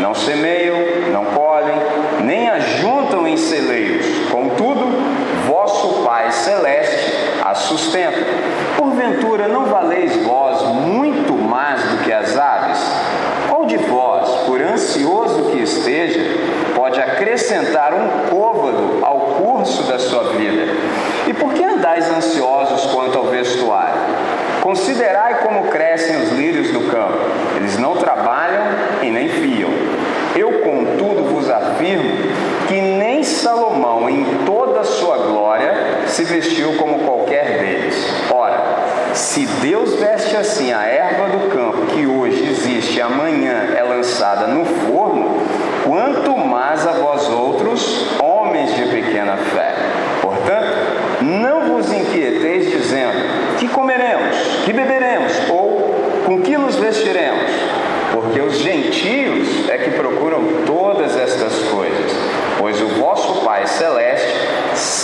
Não semeia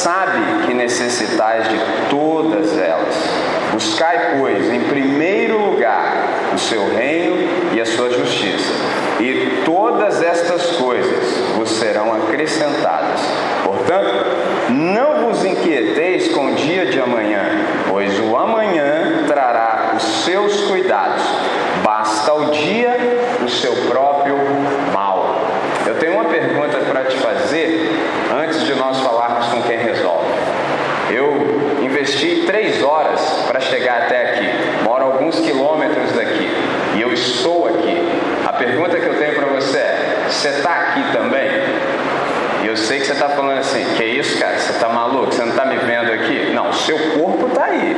sabe que necessitais de todas elas. Buscai, pois, em primeiro lugar o seu reino e a sua justiça, e todas estas coisas vos serão acrescentadas. Portanto, não vos inquieteis com o dia de amanhã, pois o amanhã trará os seus cuidados. Basta o dia o seu próprio mal. Eu tenho uma pergunta para te fazer. investi três horas para chegar até aqui. Moro alguns quilômetros daqui e eu estou aqui. A pergunta que eu tenho para você é: você está aqui também? E eu sei que você está falando assim: que isso, cara? Você está maluco? Você não está me vendo aqui? Não, seu corpo está aí,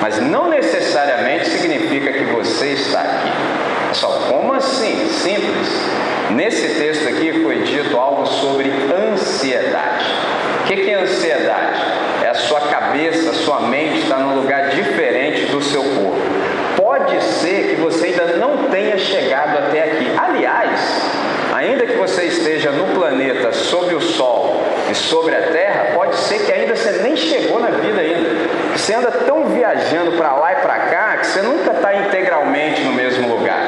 mas não necessariamente significa que você está aqui. É Pessoal, como assim? Simples. Nesse texto aqui foi dito algo sobre ansiedade. O que é ansiedade? A sua cabeça, a sua mente está num lugar diferente do seu corpo. Pode ser que você ainda não tenha chegado até aqui. Aliás, ainda que você esteja no planeta, sob o Sol e sobre a Terra, pode ser que ainda você nem chegou na vida ainda. Você anda tão viajando para lá e para cá que você nunca está integralmente no mesmo lugar.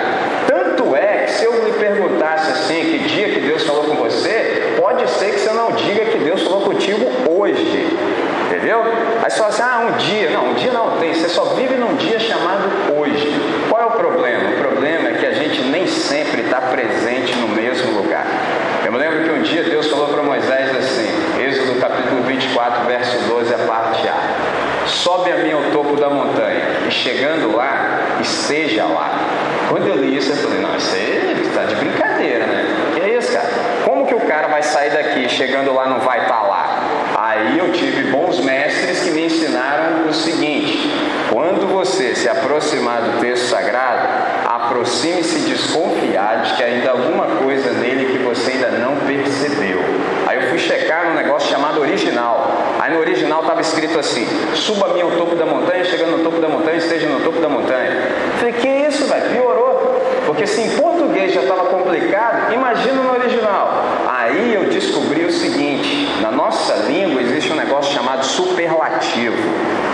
Tanto é que se eu lhe perguntasse assim, que dia que Deus falou com você, pode ser que você não diga que Deus falou contigo hoje. Entendeu? Aí você fala assim, ah, um dia. Não, um dia não tem. Você só vive num dia chamado hoje. Qual é o problema? O problema é que a gente nem sempre está presente no mesmo lugar. Eu me lembro que um dia Deus falou para Moisés assim, Êxodo capítulo 24, verso 12, a parte A. Sobe a mim ao topo da montanha, e chegando lá, esteja lá. Quando eu li isso, eu falei, não, isso aí está de brincadeira, né? Que é isso, cara? Como que o cara vai sair daqui, chegando lá não vai estar tá lá? Aí eu tive bons mestres que me ensinaram o seguinte: quando você se aproximar do texto sagrado, aproxime-se desconfiado de que ainda alguma coisa nele que você ainda não percebeu. Aí eu fui checar num negócio chamado original. Aí no original estava escrito assim: suba-me ao topo da montanha, chegando no topo da montanha, esteja no topo da montanha. Eu falei, que isso, velho? Piorou. Porque se em português já estava complicado, imagina no original. Aí eu descobri o seguinte: na nossa língua existe um negócio chamado superlativo.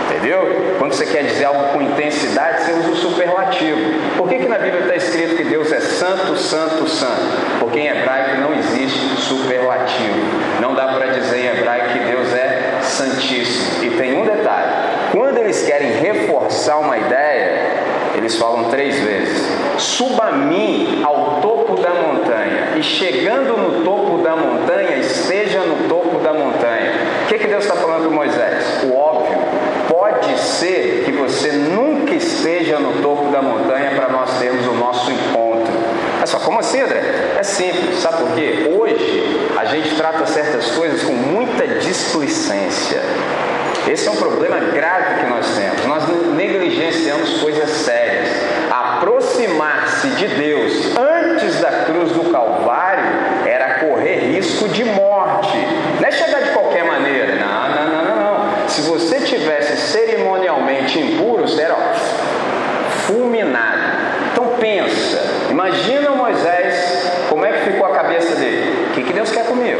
Entendeu? Quando você quer dizer algo com intensidade, você usa o superlativo. Por que, que na Bíblia está escrito que Deus é santo, santo, santo? Porque em hebraico não existe superlativo. Não dá para dizer em hebraico que Deus é santíssimo. E tem um detalhe: quando eles querem reforçar uma ideia, eles falam três vezes: suba a mim ao topo da montanha, e chegando no topo da montanha, esteja no topo da montanha. O que, que Deus está falando para Moisés? O pode ser que você nunca esteja no topo da montanha para nós termos o nosso encontro. É só, como assim, André? É simples, sabe por quê? Hoje a gente trata certas coisas com muita displicência. Esse é um problema grave que nós temos. Nós negligenciamos coisas sérias. Aproximar-se de Deus antes da cruz do Calvário era correr risco de morte. Não é chegar de qualquer maneira. Não, não, não, não. não. Se você tivesse cerimonialmente impuro, você era fulminado. Então pensa, imagina Moisés, como é que ficou a cabeça dele? O que, que Deus quer comigo?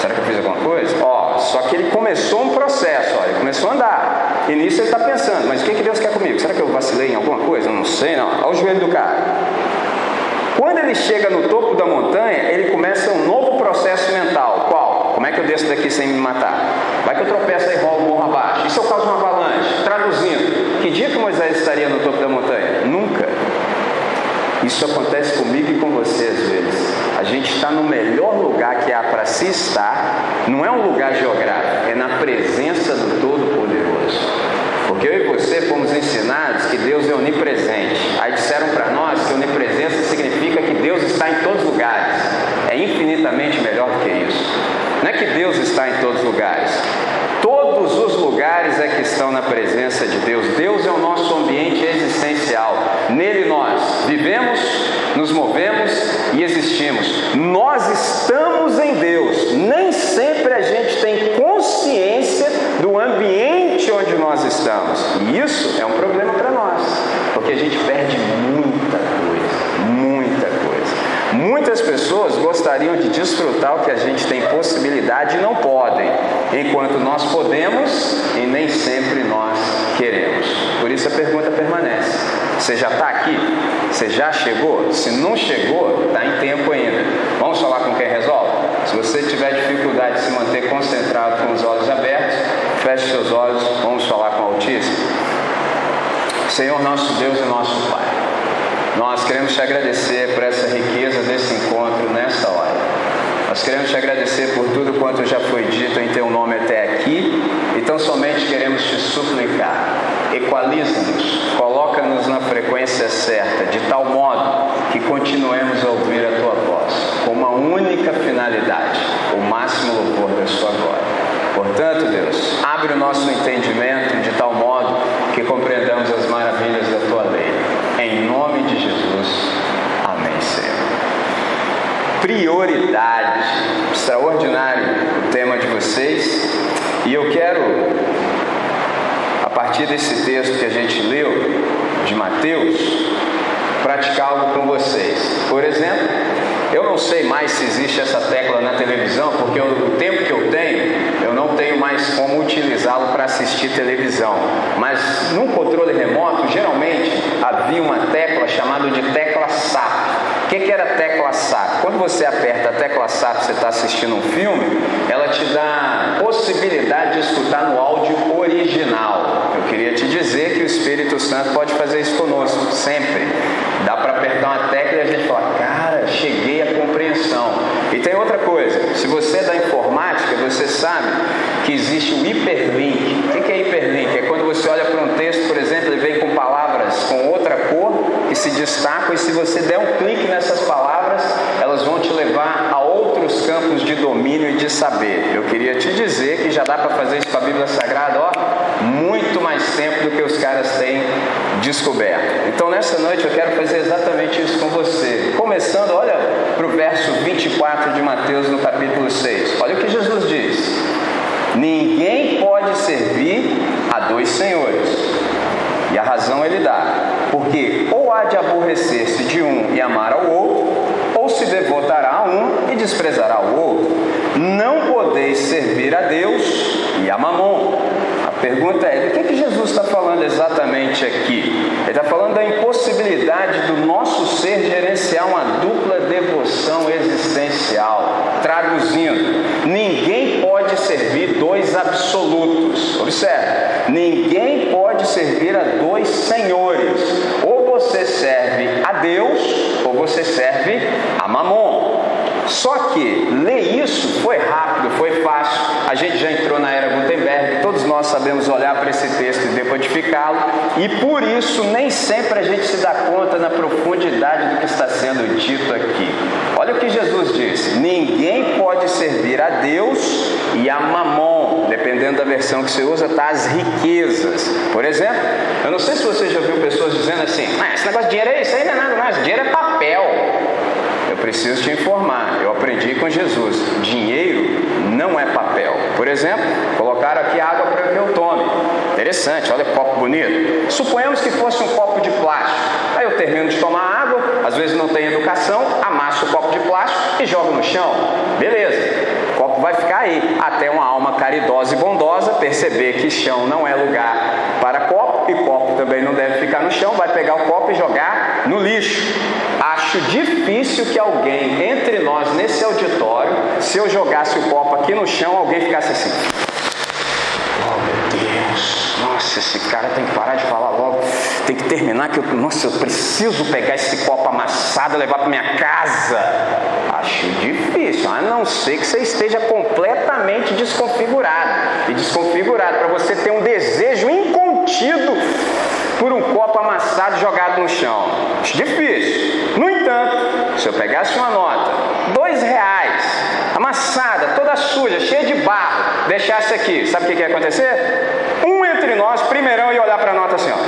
Será que eu fiz alguma coisa? Ó, só que ele começou um processo, ó, ele começou a andar. E nisso ele está pensando, mas o que, que Deus quer comigo? Será que eu vacilei em alguma coisa? Eu não sei, não. Olha o joelho do cara. Quando ele chega no topo da montanha, ele começa um novo processo mental. Qual? Como é que eu desço daqui sem me matar? Vai que eu tropeço e rolo morro abaixo. Se eu causo uma avalanche? Traduzindo, que dia que Moisés estaria no topo da montanha? Nunca. Isso acontece comigo e com você às vezes. A gente está no melhor lugar que há para se estar, não é um lugar geográfico, é na presença do Todo-Poderoso. Porque eu e você fomos ensinados que Deus é onipresente. Aí disseram para nós que onipresença significa que Deus está em todos os lugares. É infinitamente melhor do que isso. Não é que Deus está em todos os lugares. Todos os lugares é que estão na presença de Deus. Deus é o nosso ambiente existencial. Nele nós vivemos, nos movemos e existimos. Nós estamos em Deus. Nem sempre a gente tem consciência do ambiente onde nós estamos. E isso é um problema para nós, porque a gente perde muita coisa, muita coisa. Muitas pessoas gostariam de desfrutar o que a gente tem possibilidade e não podem, enquanto nós podemos e nem sempre nós queremos. Por isso a pergunta permanece: você já está aqui? Você já chegou? Se não chegou, está em tempo ainda. Vamos falar com quem resolve? Se você tiver dificuldade de se manter concentrado com os olhos abertos, feche seus olhos, vamos falar com o Altíssimo. Senhor nosso Deus e nosso Pai. Nós queremos te agradecer por essa riqueza desse encontro nesta hora. Nós queremos te agradecer por tudo quanto já foi dito em teu nome até aqui e tão somente queremos te suplicar. Equaliza-nos, coloca-nos na frequência certa, de tal modo que continuemos a ouvir a tua voz, com uma única finalidade, o máximo louvor da sua glória. Portanto, Deus, abre o nosso entendimento de tal modo que compreendamos as maravilhas da tua lei. Em nome de Jesus. Amém, Senhor. prioridade. Extraordinário o tema de vocês. E eu quero, a partir desse texto que a gente leu, de Mateus, praticar algo com vocês. Por exemplo, eu não sei mais se existe essa tecla na televisão, porque o tempo que eu tenho, não tenho mais como utilizá-lo para assistir televisão. Mas num controle remoto, geralmente havia uma tecla chamada de tecla SAP. O que, que era tecla SAP? Quando você aperta a tecla SAP, você está assistindo um filme, ela te dá possibilidade de escutar no áudio original. Eu queria te dizer que o Espírito Santo pode fazer isso conosco, sempre. Dá para apertar uma tecla e a gente fala, cara, cheguei à compreensão. E tem outra coisa, se você é da informática, você sabe que existe o hiperlink. O que é hiperlink? É quando você olha para um texto, por exemplo, ele vem com palavras com outra cor que se destacam, e se você der um clique nessas palavras, elas vão te levar a outros campos de domínio e de saber. Eu queria te dizer que já dá para fazer isso com a Bíblia Sagrada, ó, muito mais tempo do que os caras têm descoberto. Então nessa noite eu quero fazer exatamente isso com você. Começando, olha para o verso 24 de Mateus no capítulo 6. Olha o que Jesus diz: Ninguém pode servir a dois senhores. E a razão ele dá, porque ou há de aborrecer-se de um e amar ao outro, ou se devotará a um e desprezará o outro. Não podeis servir a Deus e a Mamon. Pergunta é: do que, que Jesus está falando exatamente aqui? Ele está falando da impossibilidade do nosso ser gerenciar uma dupla devoção existencial. Traduzindo, ninguém pode servir dois absolutos. Observe: ninguém pode servir a dois senhores. Ou você serve a Deus, ou você serve a Mamon. Só que ler isso foi rápido, foi fácil. A gente já entrou na era Gutenberg, sabemos olhar para esse texto e decodificá-lo, e por isso nem sempre a gente se dá conta na profundidade do que está sendo dito aqui. Olha o que Jesus disse: ninguém pode servir a Deus e a Mamon, dependendo da versão que você usa, tá as riquezas. Por exemplo, eu não sei se você já viu pessoas dizendo assim: ah, esse negócio de dinheiro é isso aí, não é nada mais, dinheiro é papel preciso te informar, eu aprendi com Jesus: dinheiro não é papel. Por exemplo, colocaram aqui água para que eu tome. Interessante, olha que copo bonito. Suponhamos que fosse um copo de plástico. Aí eu termino de tomar água, às vezes não tem educação, amasso o copo de plástico e jogo no chão. Beleza. O copo vai ficar aí, até uma alma caridosa e bondosa perceber que chão não é lugar para copo e copo também não deve ficar no chão, vai pegar o copo e jogar no lixo. Acho difícil que alguém entre nós nesse auditório, se eu jogasse o copo aqui no chão, alguém ficasse assim. Oh meu Deus, nossa, esse cara tem que parar de falar logo, tem que terminar que eu, nossa, eu preciso pegar esse copo amassado e levar para minha casa. Acho difícil, a não ser que você esteja completamente desconfigurado e desconfigurado para você ter um desejo incontido por um copo amassado jogado no chão. Difícil. No entanto, se eu pegasse uma nota, dois reais, amassada, toda suja, cheia de barro, deixasse aqui, sabe o que, que ia acontecer? Um entre nós, primeirão, ia olhar para a nota assim, ó.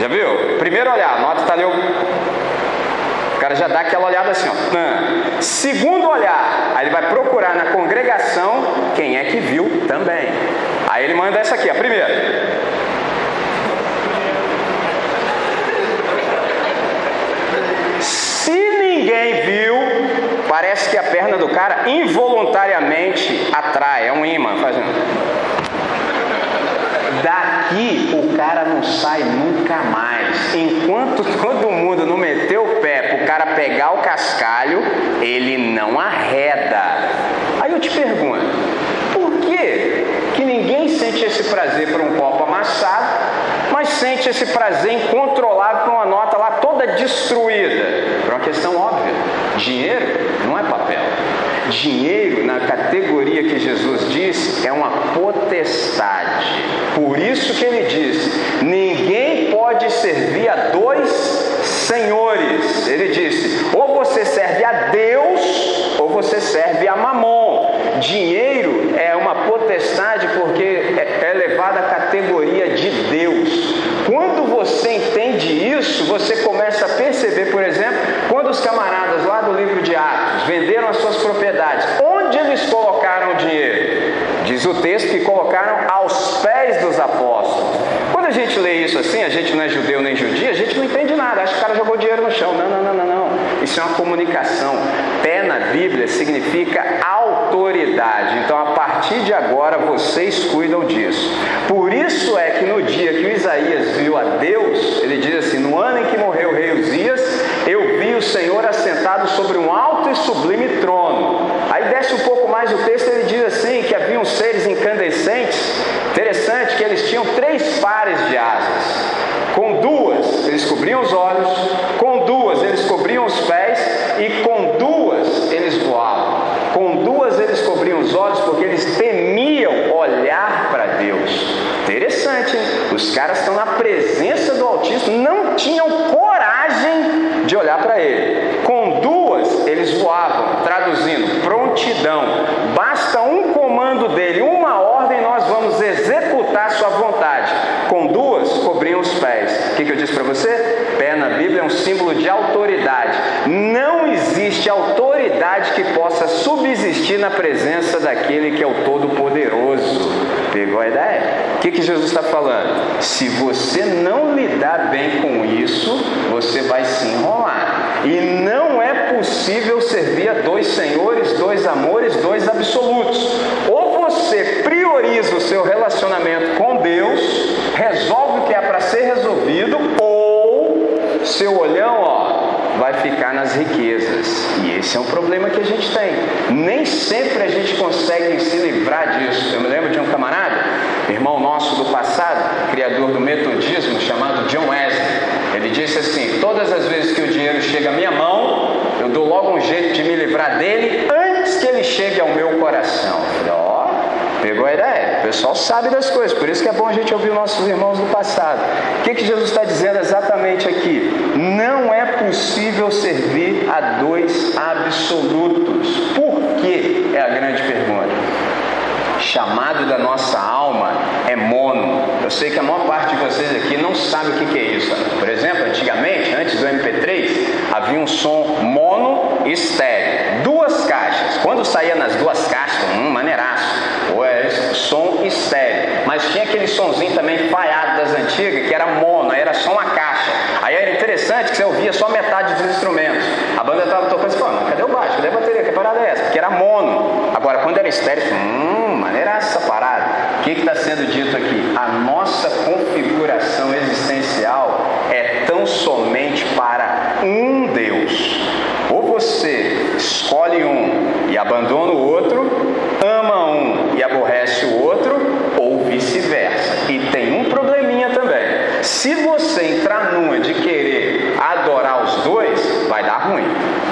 Já viu? Primeiro olhar, a nota está ali. O cara já dá aquela olhada assim, ó. Segundo olhar, aí ele vai procurar na congregação quem é que viu também. Aí ele manda essa aqui, a primeira. Ninguém viu, parece que a perna do cara involuntariamente atrai, é um imã, fazendo. Daqui o cara não sai nunca mais. Enquanto todo mundo não meteu o pé para o cara pegar o cascalho, ele não arreda. Aí eu te pergunto, por que, que ninguém sente esse prazer por um copo amassado, mas sente esse prazer incontrolável por uma nota lá toda destruída? Por uma questão óbvia: dinheiro não é papel. Dinheiro, na categoria que Jesus disse, é uma potestade. Por isso que ele diz: ninguém pode servir a dois senhores. Ele disse: ou você serve a Deus, ou você serve a Mamon. Dinheiro é uma potestade porque é elevada à categoria de Deus. Quando você entende isso, você começa a perceber, por exemplo, quando os camaradas lá propriedades. Onde eles colocaram o dinheiro? Diz o texto que colocaram aos pés dos apóstolos. Quando a gente lê isso assim, a gente não é judeu nem judia, a gente não entende nada. Acha que o cara jogou dinheiro no chão. Não, não, não, não, não. Isso é uma comunicação. Pé na Bíblia significa autoridade. Então, a partir de agora, vocês cuidam disso. Por isso é que no dia que o Isaías viu a Deus, ele diz assim: No ano em que morreu o rei Uzias, eu vi o Senhor assentado sobre um alto e sublime trono. Aí desce um pouco mais o texto, ele diz assim: que haviam seres incandescentes. Interessante que eles tinham três pares de asas. Com duas eles cobriam os olhos, com duas eles cobriam os pés e com duas eles voavam. Com duas eles cobriam os olhos porque eles temiam olhar para Deus. Interessante, hein? Os caras estão na presença do Altíssimo, não tinham coragem de olhar para ele. Com duas eles voavam, traduzindo, prontidão. Basta um comando dele, uma ordem, nós vamos executar sua vontade. Com duas cobriam os pés. O que, que eu disse para você? Pé na Bíblia é um símbolo de autoridade. Não existe autoridade que possa subsistir na presença que é o Todo-Poderoso. Pegou a ideia? O que, que Jesus está falando? Se você não lidar bem com isso, você vai se enrolar. E não é possível servir a dois senhores, dois amores, dois absolutos. Ou você prioriza o seu relacionamento com Deus, resolve o que é para ser resolvido, ou seu olhão, vai ficar nas riquezas. E esse é um problema que a gente tem. Nem sempre a gente consegue se livrar disso. Eu me lembro de um camarada, irmão nosso do passado, criador do metodismo, chamado John Wesley. Ele disse assim: Todas as vezes que o dinheiro chega à minha mão, eu dou logo um jeito de me livrar dele antes que ele chegue ao meu coração. Ó, pegou a ideia? O pessoal sabe das coisas, por isso que é bom a gente ouvir nossos irmãos do passado. O que, que Jesus está dizendo exatamente aqui? Não é possível servir a dois absolutos. Por quê? É a grande pergunta chamado da nossa alma é mono. Eu sei que a maior parte de vocês aqui não sabe o que, que é isso. Por exemplo, antigamente, antes do MP3, havia um som mono e estéreo. Duas caixas. Quando saía nas duas caixas, hum, maneiraço. Ou é som estéreo. Mas tinha aquele sonzinho também falhado das antigas, que era mono, era só uma caixa. Aí era interessante que você ouvia só metade dos instrumentos. A banda estava tocando e falava, cadê o baixo? Cadê a bateria? Que parada é essa? Porque era mono. Agora, quando era estéreo, hum, maneira essa parada. O que está sendo dito aqui? A nossa configuração existencial é tão somente para um Deus. Ou você escolhe um e abandona o outro, ama um e aborrece o outro, ou vice-versa. E tem um probleminha também. Se você entrar numa de querer adorar os dois, vai dar ruim.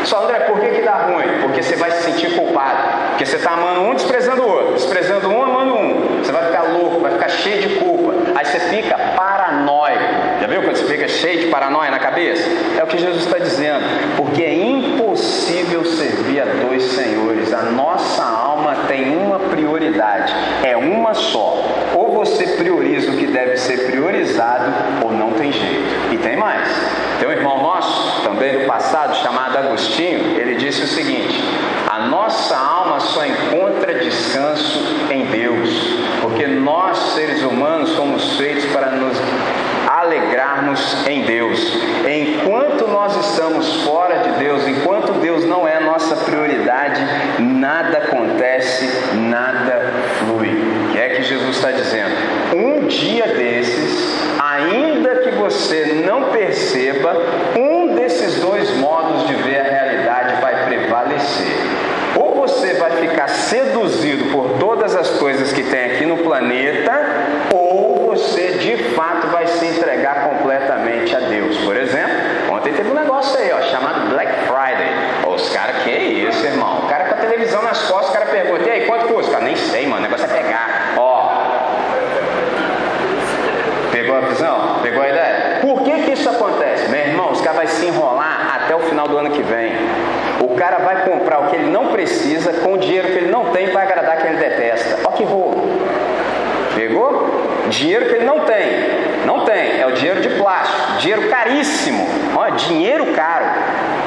Só André, por que, que dá ruim? Porque você vai se sentir culpado. Porque você está amando um, desprezando o outro. Desprezando um, amando um. Você vai ficar louco, vai ficar cheio de culpa. Aí você fica paranoico. Já viu quando você fica cheio de paranoia na cabeça? É o que Jesus está dizendo. Porque é impossível servir a dois senhores. A nossa alma tem uma prioridade. É uma só. Ou você prioriza o que deve ser priorizado, ou não tem jeito. E tem mais. Tem um irmão passado, chamado Agostinho, ele disse o seguinte: a nossa alma só encontra descanso em Deus, porque nós, seres humanos, somos feitos para nos alegrarmos em Deus. Enquanto nós estamos fora de Deus, enquanto Deus não é nossa prioridade, nada acontece, nada flui. O que é que Jesus está dizendo? Um dia desses, ainda que você não perceba, um desses dois modos de ver a realidade vai prevalecer. Ou você vai ficar seduzido por todas as coisas que tem aqui no planeta, ou você de fato vai se entregar completamente a Deus. Por exemplo, ontem teve um negócio aí, ó, chamado Black Friday. Os caras, que isso, irmão? O cara com a televisão nas costas, o cara pergunta, e aí, quanto custa? Cara, nem sei, mano, o negócio é pegar. Ó, Pegou a visão? Pegou a ideia? Por que, que isso acontece? Meu irmão, os caras vão se enrolar até o final do ano que vem. O cara vai comprar o que ele não precisa com o dinheiro que ele não tem para agradar quem ele detesta. Olha que rolo. Pegou? Dinheiro que ele não tem. Não tem. É o dinheiro de plástico. Dinheiro caríssimo. Olha, dinheiro caro.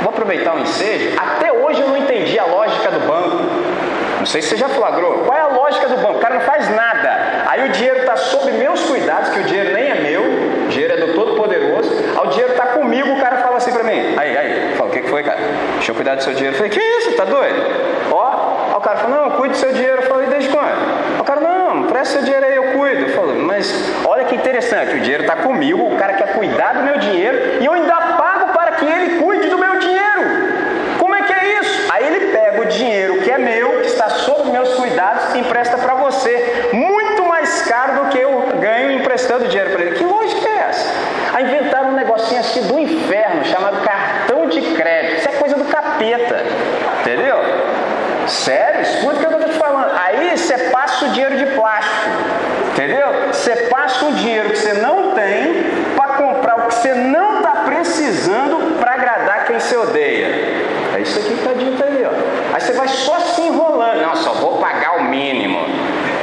vou aproveitar o ensejo. Até hoje eu não entendi a lógica do banco. Não sei se você já flagrou. Qual é a lógica do banco? O cara não faz nada. Aí o dinheiro está sob meus cuidados, que o dinheiro nem é meu, o dinheiro é do Todo-Poderoso. Aí o dinheiro está comigo, o cara fala assim para mim. Aí, aí, fala, o que, foi, cara? Deixa eu cuidar do seu dinheiro. Eu falei, que isso? Tá doido? Ó, aí o cara falou, não, cuide do seu dinheiro. Eu falei, desde quando? O cara, não, presta seu dinheiro aí, eu cuido. Eu mas olha que interessante, o dinheiro está comigo, o cara quer cuidar do meu dinheiro e eu ainda pago para que ele cuide do meu dinheiro. Como é que é isso? Aí ele pega o dinheiro que é meu, que está sob meus cuidados, e empresta para você, muito mais caro do que eu ganho emprestando dinheiro para ele. Que lógica é essa? Aí inventaram um negocinho assim do inferno, chamado cartão de crédito. Isso é coisa do capeta, entendeu? Sério, escuta o que eu estou te falando. Aí você passa o dinheiro de plástico, entendeu? Você passa um dinheiro que você não tem para comprar o que você não está precisando para agradar quem você odeia. É isso aqui que está dito aí, ó. Aí você vai só se enrolando. Não, só vou pagar o mínimo.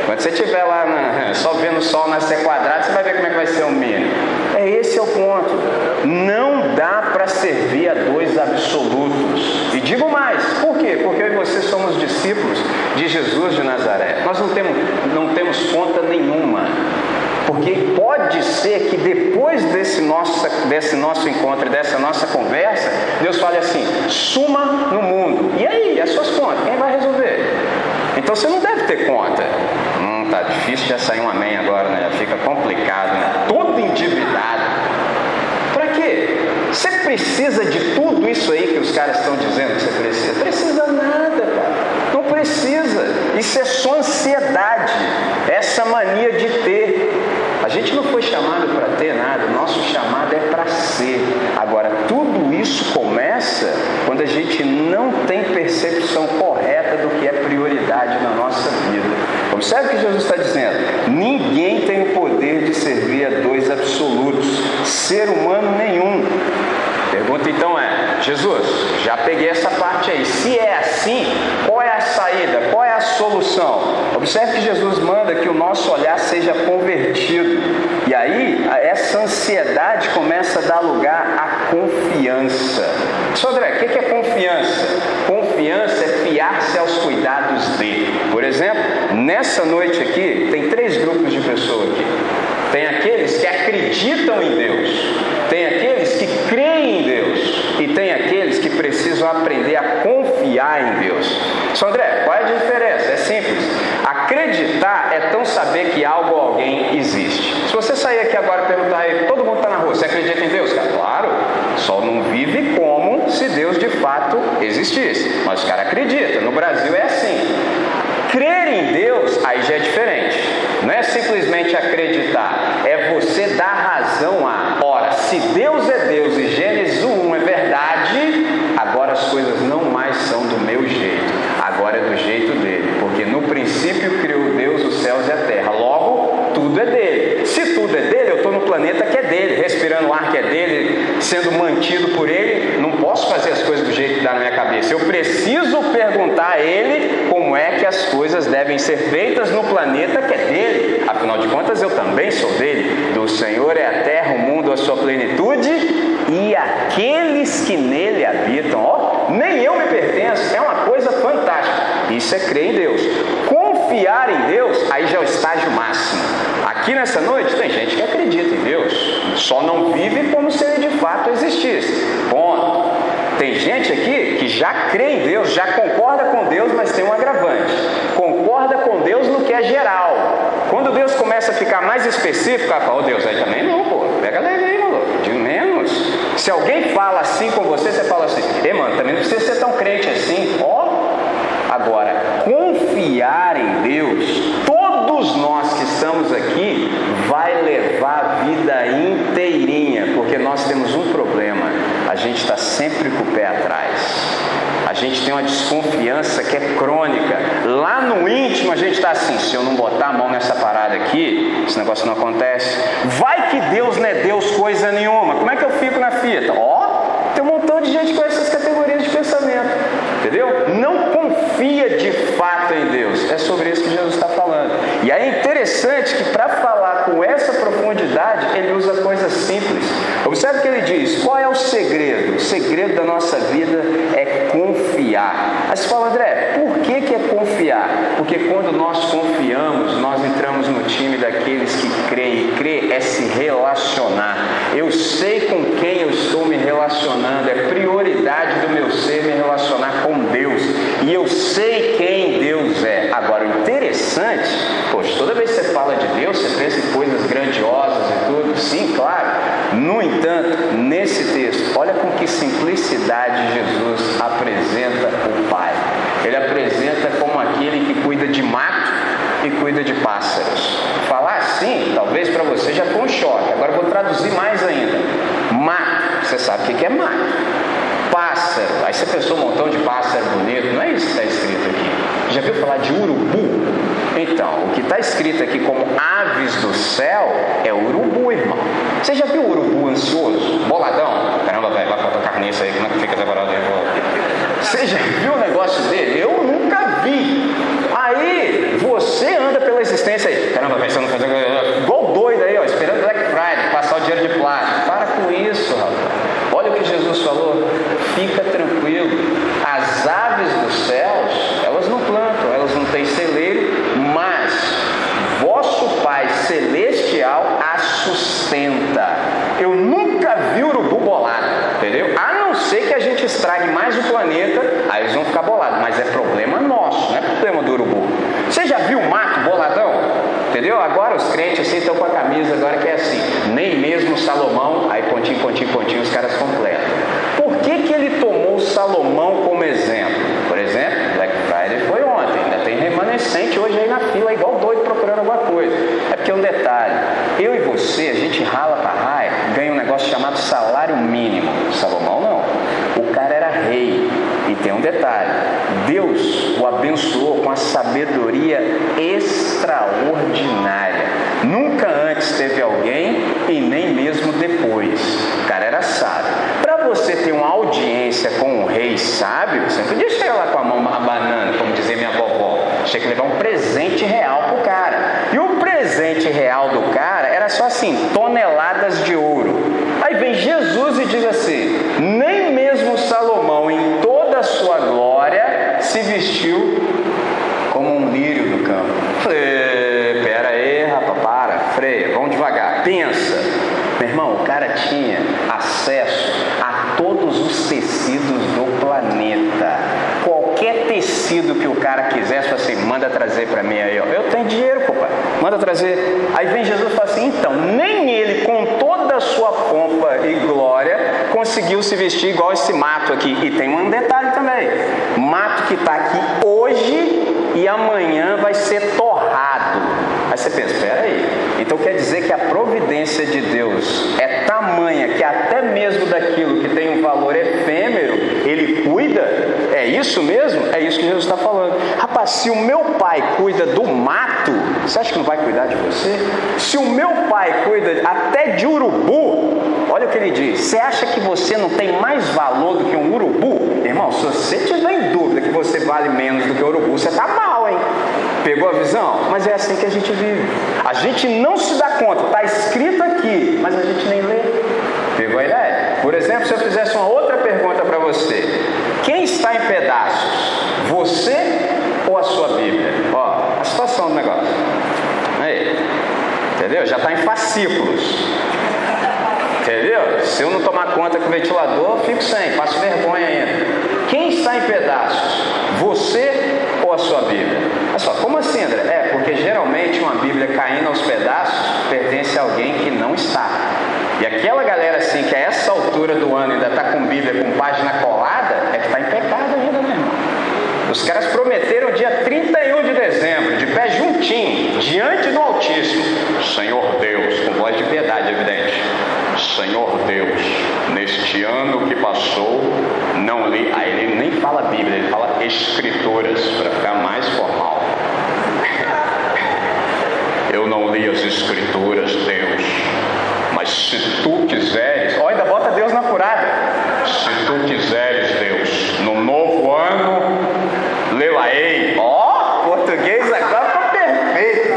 Quando você estiver lá na, só vendo o sol nascer quadrado, você vai ver como é que vai ser o mínimo. É esse é o ponto. Não dá para servir a dois absolutos. E digo mais, por quê? Porque eu e você somos discípulos de Jesus de Nazaré. Nós não temos, não temos conta nenhuma. Porque pode ser que depois desse nosso, desse nosso encontro, dessa nossa conversa, Deus fale assim: suma no mundo. E aí, as suas contas, quem vai resolver? Então você não deve ter conta. Hum, tá difícil já sair um amém agora, né? Fica complicado, né? Todo endividado. Para quê? Você precisa de tudo isso aí que os caras estão dizendo que você precisa? Precisa nada. Isso é só ansiedade. Essa mania de ter. A gente não foi chamado para ter nada, nosso chamado é para ser. Agora, tudo isso começa quando a gente não tem percepção correta do que é prioridade na nossa vida. Observe o que Jesus está dizendo: ninguém tem o poder de servir a dois absolutos, ser humano nenhum. Pergunta então é: Jesus, já peguei essa parte aí. Se é assim, qual é a saída? Solução? Observe que Jesus manda que o nosso olhar seja convertido. E aí, essa ansiedade começa a dar lugar à confiança. Só André, o que é confiança? Confiança é fiar-se aos cuidados de. Por exemplo, nessa noite aqui, tem três grupos de pessoas aqui. Tem aqueles que acreditam em Deus, tem aqueles que creem em Deus e tem aqueles que precisam aprender a confiar em Deus. Só André, qual é a diferença? É simples. Acreditar é tão saber que algo ou alguém existe. Se você sair aqui agora e perguntar aí, todo mundo está na rua, você acredita em Deus? Cara, claro, só não vive como se Deus de fato existisse. Mas os caras acreditam. No Brasil é assim. Crer em Deus, aí já é diferente. Não é simplesmente acreditar, é você dar razão a. Ora, se Deus é Deus e Gênesis 1 é verdade, agora as coisas não mais são do meu jeito, agora é do jeito dele. Porque no princípio criou Deus os céus e a terra. Logo, tudo é dele. Se tudo é dele, eu estou no planeta que é respirando o ar que é dele, sendo mantido por ele. Não posso fazer as coisas do jeito que dá na minha cabeça. Eu preciso perguntar a ele como é que as coisas devem ser feitas no planeta que é dele. Afinal de contas, eu também sou dele. Do Senhor é a terra, o mundo, a sua plenitude e aqueles que nele habitam. Ó, nem eu me pertenço. É uma coisa fantástica. Isso é crer em Deus. Confiar em Deus, aí já é o estágio máximo. Aqui nessa noite tem gente que acredita em Deus, só não vive como se ele de fato existisse. Ponto. Tem gente aqui que já crê em Deus, já concorda com Deus, mas tem um agravante. Concorda com Deus no que é geral. Quando Deus começa a ficar mais específico, ela fala, oh, Deus, aí também não, pô, pega leve aí, maluco, de menos. Se alguém fala assim com você, você fala assim, ei, mano, também não precisa ser tão crente assim. Ó, agora, confiar em Deus, todos nós que estamos aqui, vai levar a vida inteirinha, porque nós temos um problema, a gente está sempre com o pé atrás. A gente tem uma desconfiança que é crônica. Lá no íntimo a gente está assim: se eu não botar a mão nessa parada aqui, esse negócio não acontece. Vai que Deus não é Deus coisa nenhuma. Como é que eu fico na fita? Ó, tem um montão de gente com essas categorias de pensamento. Entendeu? Não confia de fato em Deus. É sobre isso que Jesus está falando. E é interessante que para falar com essa profundidade, ele usa coisas simples. Observe que ele diz. Qual é o segredo? O segredo da nossa vida é confiar. Aí você fala, André, por que, que é confiar? Porque quando nós confiamos, nós entramos no time daqueles que creem. E crer é se relacionar. Eu sei com quem eu estou me relacionando, é prioridade do meu ser me relacionar com Deus. E eu sei quem Deus é. Agora, o interessante, poxa, toda vez que você fala de Deus, você pensa em coisas grandiosas e tudo. Sim, claro. No entanto, nesse texto, olha com que simplicidade Jesus apresenta o Pai. Ele apresenta como aquele que cuida de mato e cuida de pássaros. Falar assim, talvez para você já foi um choque. Agora vou traduzir mais ainda. Mato, você sabe o que é mato? Pássaro, aí você pensou um montão de pássaro bonito, não é isso que está escrito aqui. Já viu falar de urubu? Então, o que está escrito aqui como aves do céu é urubu, irmão. Você já viu o urubu ansioso? Boladão? Caramba, velho, vai faltar carniça aí, como é que fica separado aí? Você já viu o negócio dele? Eu nunca vi. Aí, você anda pela existência aí. Caramba, pensando fazer. Igual doido aí, ó, esperando Black Friday, passar o dinheiro de plástico. Para com isso, rapaz. Olha o que Jesus falou. Fica tranquilo. As aves dos céus, elas não plantam, elas não têm celeiro, mas vosso Pai Celestial a sustenta. Eu nunca vi urubu bolado, entendeu? A não ser que a gente estrague mais o planeta, aí eles vão ficar bolados, mas é problema nosso, não é problema do urubu. Você já viu o mato boladão? Entendeu? Agora os crentes assim estão com a camisa, agora que é assim, nem mesmo Salomão, aí pontinho, pontinho, pontinho, os caras completam. Por que, que ele tomou Salomão como exemplo? Por exemplo, Black Friday foi ontem, ainda tem remanescente hoje aí na fila, igual doido procurando alguma coisa. É porque é um detalhe, eu e você, a gente rala para raia, ganha um negócio chamado salário mínimo. Salomão não. O cara era rei. E tem um detalhe: Deus o sabedoria extraordinária. Nunca antes teve alguém e nem mesmo depois. O cara era sábio. Para você ter uma audiência com um rei sábio, você não podia chegar lá com a mão abanando, como dizia minha vovó. Tinha que levar um presente real pro cara. E o presente real do cara era só assim, toneladas de ouro. Aí vem Jesus e diz assim: nem mesmo Salomão, em toda a sua glória, se vestiu como um lírio do campo. Falei, pera aí, rapaz, para, freia, vamos devagar. Pensa, meu irmão, o cara tinha acesso a todos os tecidos do planeta. Qualquer tecido que o cara quisesse, assim, manda trazer para mim aí, ó. Eu tenho dinheiro, papai, manda trazer. Aí vem Jesus e fala assim: então, nem ele, com toda a sua pompa e glória, conseguiu se vestir igual esse mato aqui. E tem um detalhe também: mato que está aqui hoje e amanhã vai ser torrado. Aí você pensa, espera aí. Então quer dizer que a providência de Deus é tamanha que até mesmo daquilo que tem um valor efêmero? É isso mesmo? É isso que Jesus está falando. Rapaz, se o meu pai cuida do mato, você acha que não vai cuidar de você? Se o meu pai cuida até de urubu, olha o que ele diz: você acha que você não tem mais valor do que um urubu? Irmão, se você tiver em dúvida que você vale menos do que o urubu, você está mal, hein? Pegou a visão? Mas é assim que a gente vive. A gente não se dá conta, está escrito aqui, mas a gente nem lê. Pegou a ideia? Por exemplo, se eu fizesse uma outra pergunta para você: está em pedaços? Você ou a sua Bíblia? Ó, a situação do negócio. Aí, entendeu? Já está em fascículos. Entendeu? Se eu não tomar conta com o ventilador, fico sem, passo vergonha ainda. Quem está em pedaços? Você ou a sua Bíblia? Olha só, como assim, André? É, porque geralmente uma Bíblia caindo aos pedaços pertence a alguém que não está. E aquela galera assim que a essa altura do ano ainda está com Bíblia com página colada, é que está em pecado ainda, meu irmão. Os caras prometeram dia 31 de dezembro, de pé juntinho, diante do Altíssimo. Senhor Deus, com voz de piedade, evidente. Senhor Deus, neste ano que passou, não li. Aí ele nem fala Bíblia, ele fala Escrituras, para ficar mais formal. Eu não li as Escrituras, Deus, mas se tu quiseres, ó, ainda bota Deus na furada. Se tu quiseres, Deus, no novo ano, lê-la-ei. Ó, português agora tá perfeito.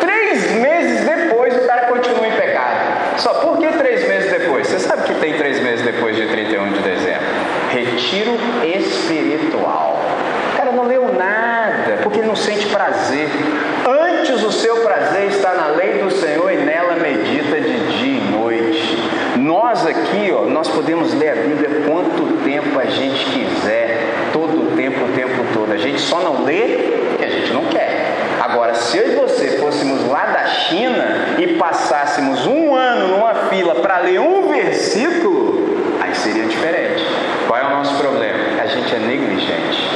Três meses depois o cara continua em pecado. Só por que três meses depois? Você sabe que tem espiritual. O cara não leu nada, porque ele não sente prazer. Antes o seu prazer está na lei do Senhor e nela medita de dia e noite. Nós aqui, ó, nós podemos ler a Bíblia quanto tempo a gente quiser, todo o tempo, o tempo todo. A gente só não lê porque a gente não quer. Agora, se eu e você fôssemos lá da China e passássemos um ano numa fila para ler um versículo, aí seria diferente. Qual é o nosso problema? A gente é negligente.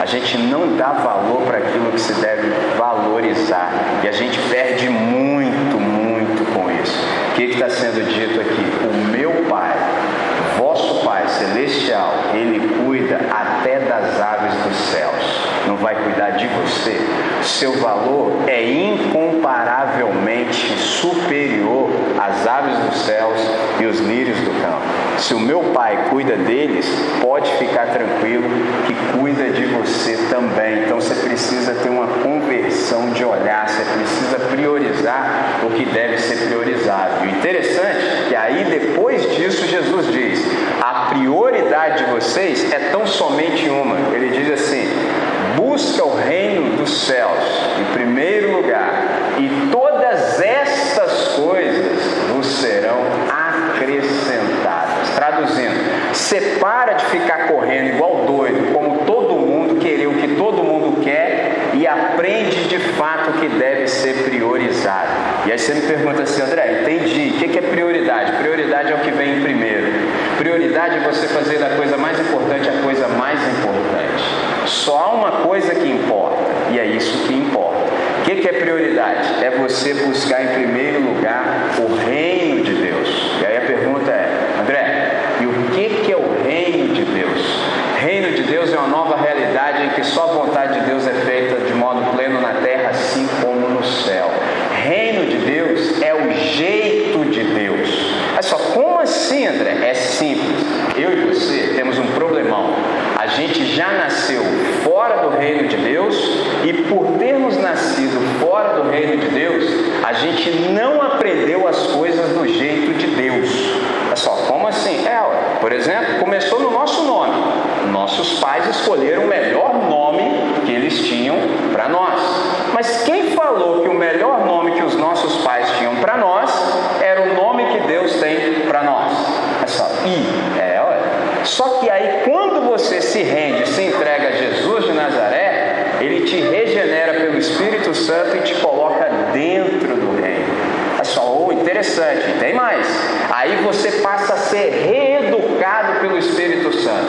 A gente não dá valor para aquilo que se deve valorizar. E a gente perde muito, muito com isso. O que está sendo dito aqui? O meu Pai, vosso Pai Celestial, Ele cuida até das aves dos céus. Não vai cuidar de você? Seu valor é incomparavelmente superior às aves dos céus e os lírios do campo. Se o meu pai cuida deles, pode ficar tranquilo que cuida de você também. Então você precisa ter uma conversão de olhar, você precisa priorizar o que deve ser priorizado. E interessante é que aí depois disso Jesus diz: a prioridade de vocês é tão somente uma. Ele diz assim: busca o reino dos céus em primeiro lugar, e todas estas coisas vos serão acrescentadas. Traduzindo, separa de ficar correndo igual doido, como todo mundo querer o que todo mundo quer e aprende de fato o que deve ser priorizado. E aí você me pergunta assim, André, entendi. O que é prioridade? Prioridade é o que vem em primeiro. Prioridade é você fazer da coisa mais importante a coisa mais importante. Só há uma coisa que importa, e é isso que importa. O que é prioridade? É você buscar em primeiro lugar o reino de Deus. E aí a pergunta é, André, e o que é o reino de Deus? Reino de Deus é uma nova realidade em que só a vontade de Deus é feita de modo pleno na terra, assim como no céu. Reino de Deus é o jeito de Deus. Olha só, como assim, André? É simples. Eu e você temos um problemão. A gente já nasceu fora do reino de Deus e por termos nascido fora do reino de Deus, a gente não aprendeu as coisas do jeito de Deus. Olha só, como assim? É, por exemplo, começou no nosso nome. Nossos pais escolheram o melhor nome que eles tinham para nós. Mas quem falou que o melhor nome que os nossos pais tinham para nós era o nome que Deus tem para nós? É só, I, é, olha. Só que aí, quando você se rende, se entrega a Jesus de Nazaré, ele te regenera pelo Espírito Santo e te coloca dentro do reino. É só, oh, interessante, tem mais. Aí você passa a ser reeducado pelo Espírito Santo.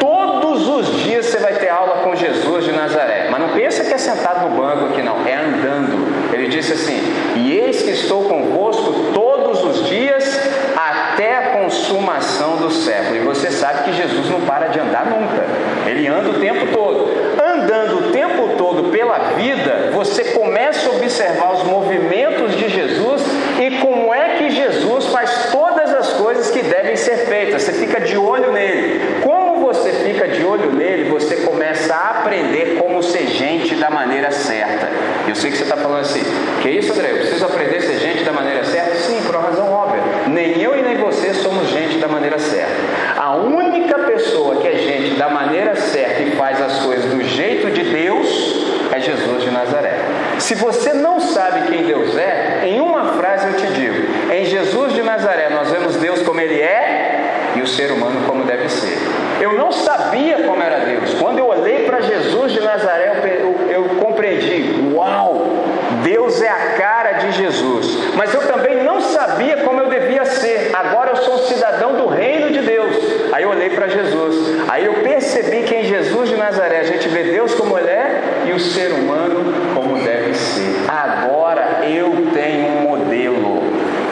Todos os dias você vai ter aula com Jesus de Nazaré. Mas não pensa que é sentado no banco aqui, não. É andando. Ele disse assim: E eis que estou convosco todos os dias até a consumação do século. E você sabe que Jesus não para de andar nunca. Ele anda o tempo todo. Andando o tempo todo pela vida, você começa a observar os movimentos de Jesus e como é que Jesus faz todas as coisas que devem ser feitas. Você fica de olho nele. Como você fica de olho nele, você começa a aprender como ser gente da maneira certa. Eu sei que você está falando assim, que isso, André? Eu preciso aprender a ser gente da maneira certa? Sim, por uma razão óbvia. Nem eu e nem você somos gente da maneira certa. A única pessoa que é gente da maneira certa e faz as coisas do jeito de Deus é Jesus de Nazaré. Se você não sabe quem Deus é, em uma frase eu te digo: em Jesus de Nazaré nós vemos Deus como Ele é e o ser humano como deve ser. Eu não sabia como era Deus. Quando eu olhei para Jesus de Nazaré, eu, eu, eu compreendi: uau, Deus é a cara de Jesus. Mas eu também não sabia como eu devia ser. Agora eu sou um cidadão do reino de Deus. Aí eu olhei para Jesus. Aí eu percebi que em Jesus de Nazaré a gente vê Deus como Ele é e o ser humano como deve ser. Agora eu tenho um modelo.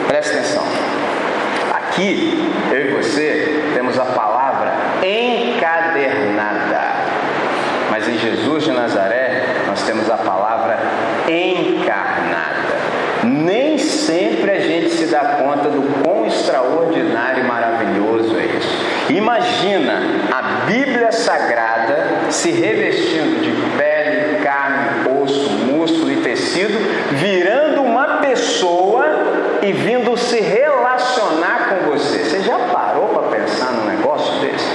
Presta atenção. Aqui, eu e você temos a palavra encadernada. Mas em Jesus de Nazaré, nós temos a palavra encarnada. Nem sempre a gente se dá conta do quão extraordinário e maravilhoso é isso. Imagina a Bíblia Sagrada se revestindo de pele, carne, osso, músculo e tecido, virando uma pessoa e vindo se relacionar com você. Você já parou para pensar num negócio desse?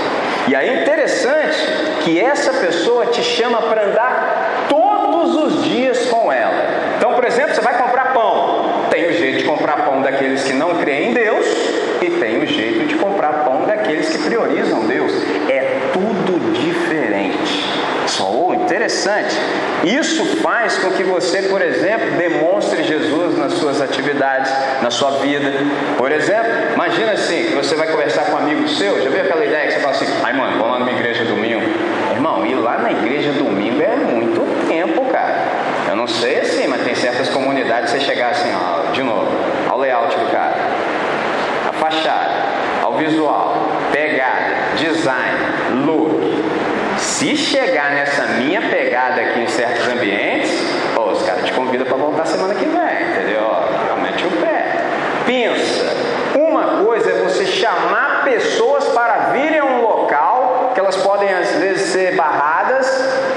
E aí é interessante interessante que essa pessoa te chama para andar todos os dias com ela. Então, por exemplo, você vai comprar pão. Tem o jeito de comprar pão daqueles que não creem em Deus e tem o jeito de comprar pão daqueles que priorizam Deus. É tudo diferente. Só interessante. Isso faz com que você, por exemplo, demonstre Jesus nas suas atividades, na sua vida. Por exemplo, imagina assim, que você vai conversar com um amigo seu, já viu aquela ideia que você fala assim, ai mano, vamos lá numa igreja domingo. Irmão, ir lá na igreja domingo é muito tempo, cara. Eu não sei assim, mas tem certas comunidades que você chegar assim, ó, de novo, ao layout do cara, a fachada, ao visual, pegada, design, look, se chegar nessa minha pegada aqui em certos ambientes, oh, os caras te convidam para voltar semana que vem, entendeu? Realmente o pé. Pensa, uma coisa é você chamar pessoas para virem a um local que elas podem às vezes ser barradas,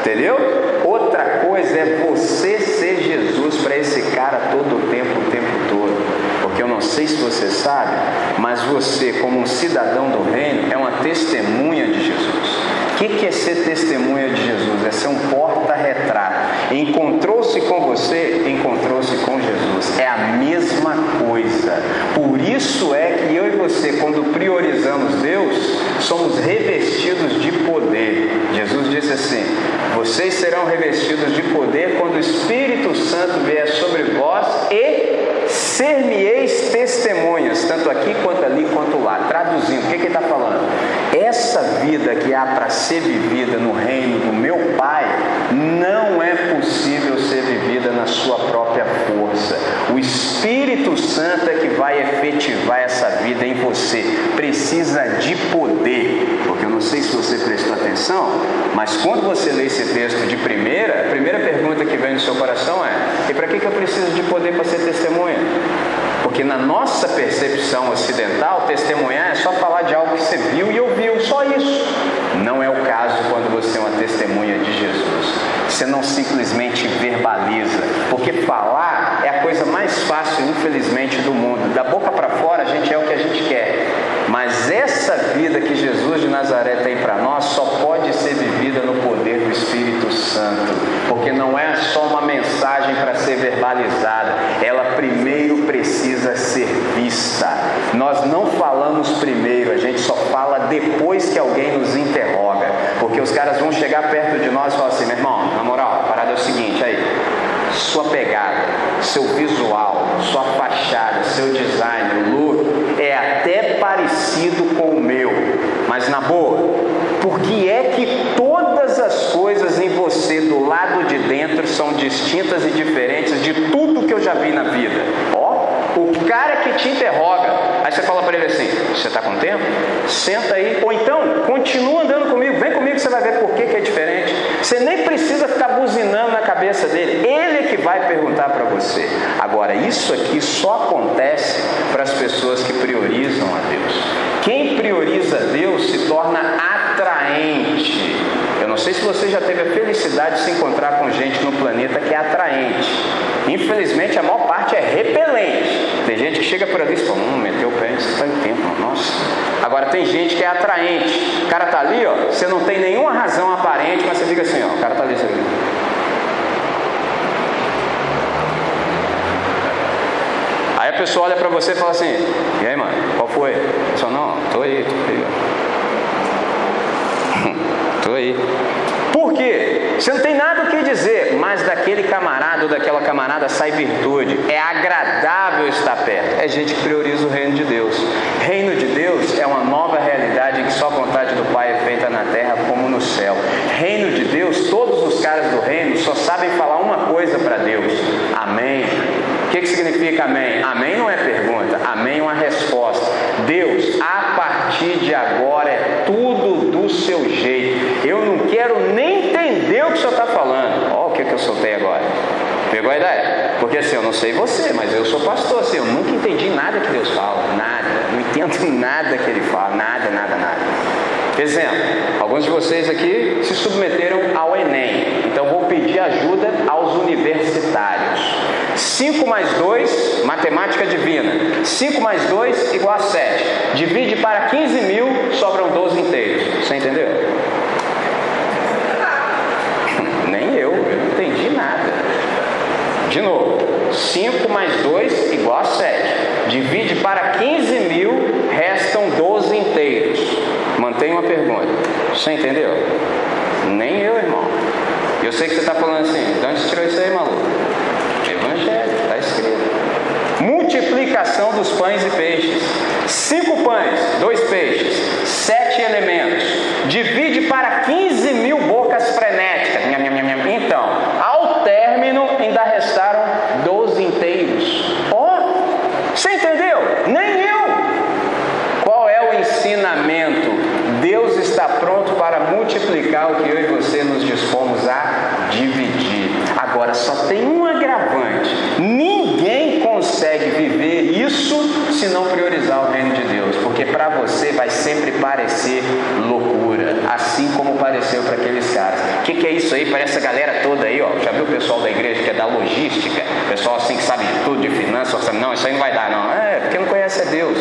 entendeu? Outra coisa é você ser Jesus para esse cara todo o tempo, o tempo todo. Porque eu não sei se você sabe, mas você, como um cidadão do reino, é uma testemunha de Jesus. O que é ser testemunha de Jesus? É ser um porta-retrato. Encontrou-se com você, encontrou-se com Jesus. É a mesma coisa. Por isso é que eu e você, quando priorizamos Deus, somos revestidos de poder. Jesus disse assim: Vocês serão revestidos de poder quando o Espírito Santo vier sobre vós e ser-me-eis testemunhas, tanto aqui quanto ali quanto lá. Traduzindo, o que, que ele está falando? Essa vida que há para ser vivida no reino do meu Pai não é possível ser vivida na sua própria força. O Espírito Santo é que vai efetivar essa vida em você. Precisa de poder, porque eu não sei se você prestou atenção, mas quando você lê esse texto de primeira, a primeira pergunta que vem no seu coração é: e para que, que eu preciso de poder para ser testemunha? Porque na nossa percepção ocidental, testemunhar é só falar de algo que você viu e ouviu, só isso. Não é o caso quando você é uma testemunha de Jesus. Você não simplesmente verbaliza, porque falar é a coisa mais fácil, infelizmente, do mundo. Da boca para fora, a gente é o que a gente quer. Mas essa vida que Jesus de Nazaré tem para nós só pode ser vivida no poder do Espírito Santo, porque não é só uma mensagem para ser verbalizada, ela primeiro precisa ser vista. Nós não falamos primeiro, a gente só fala depois que alguém nos interroga, porque os caras vão chegar perto de nós e falar assim: meu irmão, na moral, a parada é o seguinte, aí, sua pegada, seu visual, sua fachada, seu design, o look é até parecido com o meu, mas na boa, por que é que todas as coisas em você do lado são distintas e diferentes de tudo que eu já vi na vida? Ó, o cara que te interroga, aí você fala para ele assim: Você está com tempo? Senta aí, ou então continua andando comigo, vem comigo que você vai ver por que, que é diferente. Você nem precisa ficar buzinando na cabeça dele, ele é que vai perguntar para você. Agora, isso aqui só acontece para as pessoas que priorizam a Deus. Quem prioriza Deus se torna atraente. Não sei se você já teve a felicidade de se encontrar com gente no planeta que é atraente. Infelizmente, a maior parte é repelente. Tem gente que chega por ali e fala, hum, meteu o pé, você está em tempo, nossa. Agora tem gente que é atraente. O cara tá ali, ó, você não tem nenhuma razão aparente, mas você fica assim, ó, o cara tá ali, você Aí a pessoa olha para você e fala assim: E aí, mano, qual foi? Falo, não, tô aí, tô aí. Tô aí. Por quê? Você não tem nada o que dizer, mas daquele camarada ou daquela camarada sai virtude. É agradável estar perto. É gente que prioriza o reino de Deus. Reino de Deus é uma nova realidade em que só a vontade do Pai é feita na terra como no céu. Reino de Deus, todos os caras do reino só sabem falar uma coisa para Deus: Amém. O que, que significa amém? Amém não é pergunta, amém é uma resposta. Deus, a partir de agora é tudo do seu jeito. Eu não quero nem entender o que o senhor está falando. Olha o que, que eu soltei agora. Pegou a ideia? Porque assim, eu não sei você, mas eu sou pastor, assim, eu nunca entendi nada que Deus fala, nada. Não entendo nada que Ele fala, nada, nada, nada. Exemplo, alguns de vocês aqui se submeteram ao Enem, então vou pedir ajuda aos universitários. 5 mais 2, matemática divina. 5 mais 2 igual a 7. Divide para 15 mil, sobram 12 inteiros. De novo, 5 mais 2 igual a 7. Divide para 15 mil, restam 12 inteiros. Mantenha uma pergunta. Você entendeu? Nem eu, irmão. Eu sei que você está falando assim, de onde tirou isso aí, maluco? Evangelho, está escrito. Multiplicação dos pães e peixes. Cinco pães, dois peixes, sete elementos. Divide para 15 mil bocas se não priorizar o reino de Deus, porque para você vai sempre parecer loucura, assim como pareceu para aqueles caras. O que, que, é isso aí? Parece a galera toda aí, ó. Já viu o pessoal da igreja que é da logística? Pessoal assim que sabe de tudo, de finanças, não, isso aí não vai dar, não. É, porque não conhece a Deus.